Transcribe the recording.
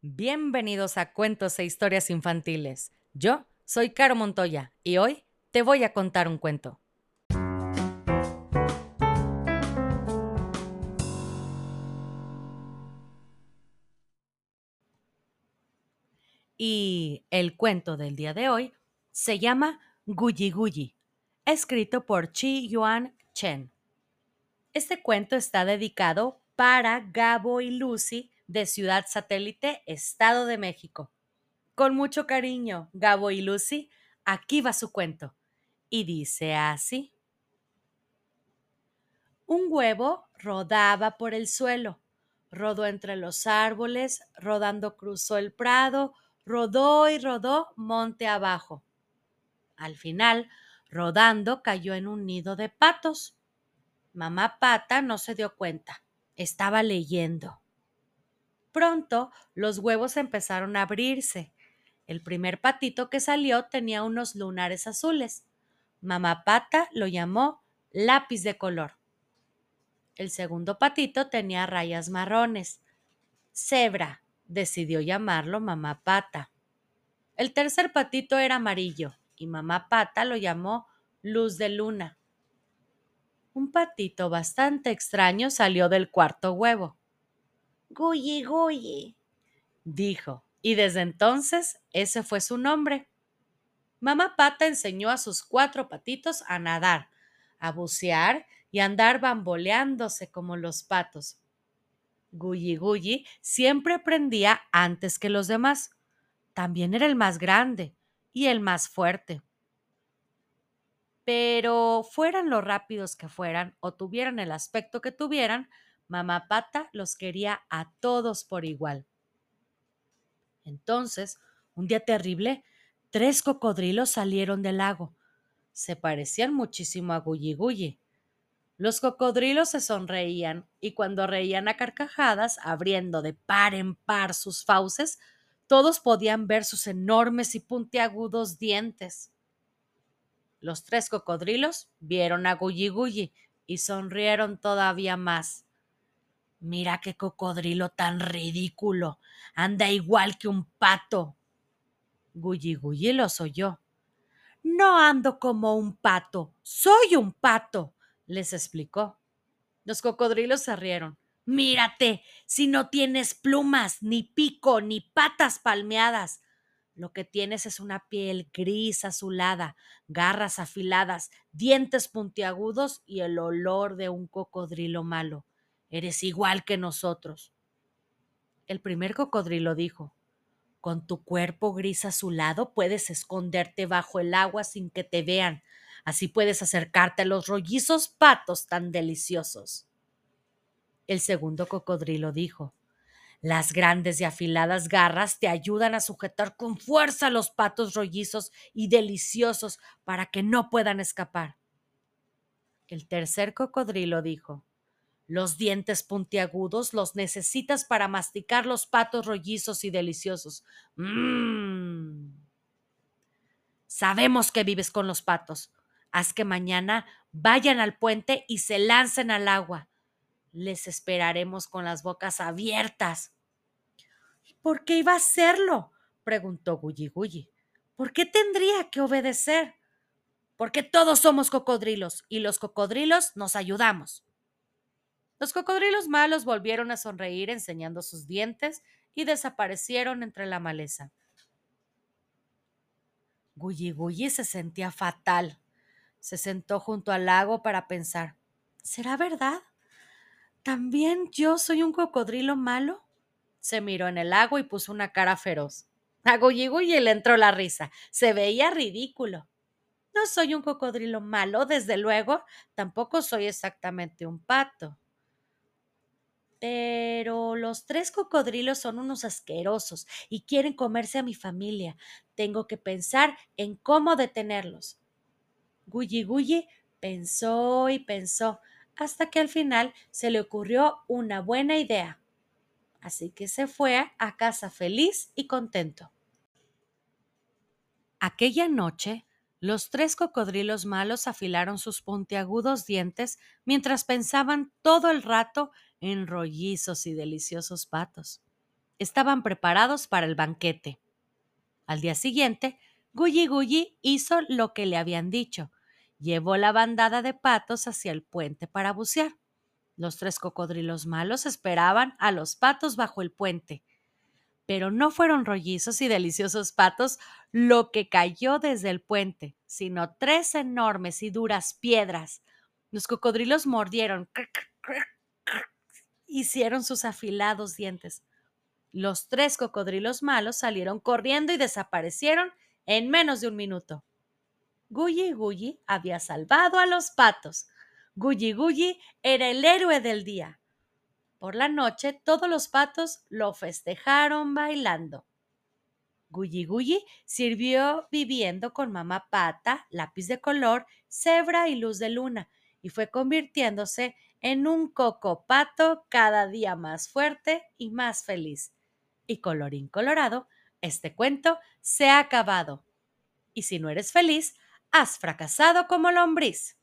Bienvenidos a Cuentos e Historias Infantiles. Yo soy Caro Montoya y hoy te voy a contar un cuento. Y el cuento del día de hoy se llama Guyi Guyi, escrito por Chi Yuan Chen. Este cuento está dedicado para Gabo y Lucy de Ciudad Satélite, Estado de México. Con mucho cariño, Gabo y Lucy, aquí va su cuento. Y dice así. Un huevo rodaba por el suelo, rodó entre los árboles, rodando cruzó el prado, rodó y rodó monte abajo. Al final, rodando, cayó en un nido de patos. Mamá Pata no se dio cuenta, estaba leyendo. Pronto los huevos empezaron a abrirse. El primer patito que salió tenía unos lunares azules. Mamá Pata lo llamó lápiz de color. El segundo patito tenía rayas marrones. Cebra, decidió llamarlo Mamá Pata. El tercer patito era amarillo y Mamá Pata lo llamó Luz de Luna. Un patito bastante extraño salió del cuarto huevo. Guyi Guyi, dijo, y desde entonces ese fue su nombre. Mamá Pata enseñó a sus cuatro patitos a nadar, a bucear y a andar bamboleándose como los patos. Guyi Guyi siempre aprendía antes que los demás. También era el más grande y el más fuerte. Pero fueran lo rápidos que fueran o tuvieran el aspecto que tuvieran, Mamá Pata los quería a todos por igual. Entonces, un día terrible, tres cocodrilos salieron del lago. Se parecían muchísimo a Gulli Gulli. Los cocodrilos se sonreían y cuando reían a carcajadas, abriendo de par en par sus fauces, todos podían ver sus enormes y puntiagudos dientes. Los tres cocodrilos vieron a Gulli Gulli y sonrieron todavía más. Mira qué cocodrilo tan ridículo. Anda igual que un pato. Gulli Gulli los oyó. No ando como un pato, soy un pato, les explicó. Los cocodrilos se rieron. Mírate, si no tienes plumas, ni pico, ni patas palmeadas. Lo que tienes es una piel gris azulada, garras afiladas, dientes puntiagudos y el olor de un cocodrilo malo. Eres igual que nosotros. El primer cocodrilo dijo, con tu cuerpo gris azulado puedes esconderte bajo el agua sin que te vean. Así puedes acercarte a los rollizos patos tan deliciosos. El segundo cocodrilo dijo, las grandes y afiladas garras te ayudan a sujetar con fuerza los patos rollizos y deliciosos para que no puedan escapar. El tercer cocodrilo dijo, los dientes puntiagudos los necesitas para masticar los patos rollizos y deliciosos. Mmm. Sabemos que vives con los patos. Haz que mañana vayan al puente y se lancen al agua. Les esperaremos con las bocas abiertas. ¿Por qué iba a hacerlo? preguntó Gulli Gulli. ¿Por qué tendría que obedecer? Porque todos somos cocodrilos y los cocodrilos nos ayudamos. Los cocodrilos malos volvieron a sonreír enseñando sus dientes y desaparecieron entre la maleza. Gulli Gulli se sentía fatal. Se sentó junto al lago para pensar. ¿Será verdad? ¿También yo soy un cocodrilo malo? Se miró en el lago y puso una cara feroz. A Gulli Gulli le entró la risa. Se veía ridículo. No soy un cocodrilo malo, desde luego. Tampoco soy exactamente un pato. Pero los tres cocodrilos son unos asquerosos y quieren comerse a mi familia. Tengo que pensar en cómo detenerlos. Gulli Gulli pensó y pensó hasta que al final se le ocurrió una buena idea. Así que se fue a casa feliz y contento. Aquella noche, los tres cocodrilos malos afilaron sus puntiagudos dientes mientras pensaban todo el rato en rollizos y deliciosos patos. estaban preparados para el banquete. Al día siguiente, Gulli Gulli hizo lo que le habían dicho. Llevó la bandada de patos hacia el puente para bucear. Los tres cocodrilos malos esperaban a los patos bajo el puente. Pero no fueron rollizos y deliciosos patos lo que cayó desde el puente, sino tres enormes y duras piedras. Los cocodrilos mordieron, hicieron sus afilados dientes. Los tres cocodrilos malos salieron corriendo y desaparecieron en menos de un minuto. Gulli Gulli había salvado a los patos. Gulli Gulli era el héroe del día. Por la noche todos los patos lo festejaron bailando. Gulli Gulli sirvió viviendo con mamá pata, lápiz de color, cebra y luz de luna, y fue convirtiéndose en un cocopato cada día más fuerte y más feliz. Y colorín colorado, este cuento se ha acabado. Y si no eres feliz, has fracasado como lombriz.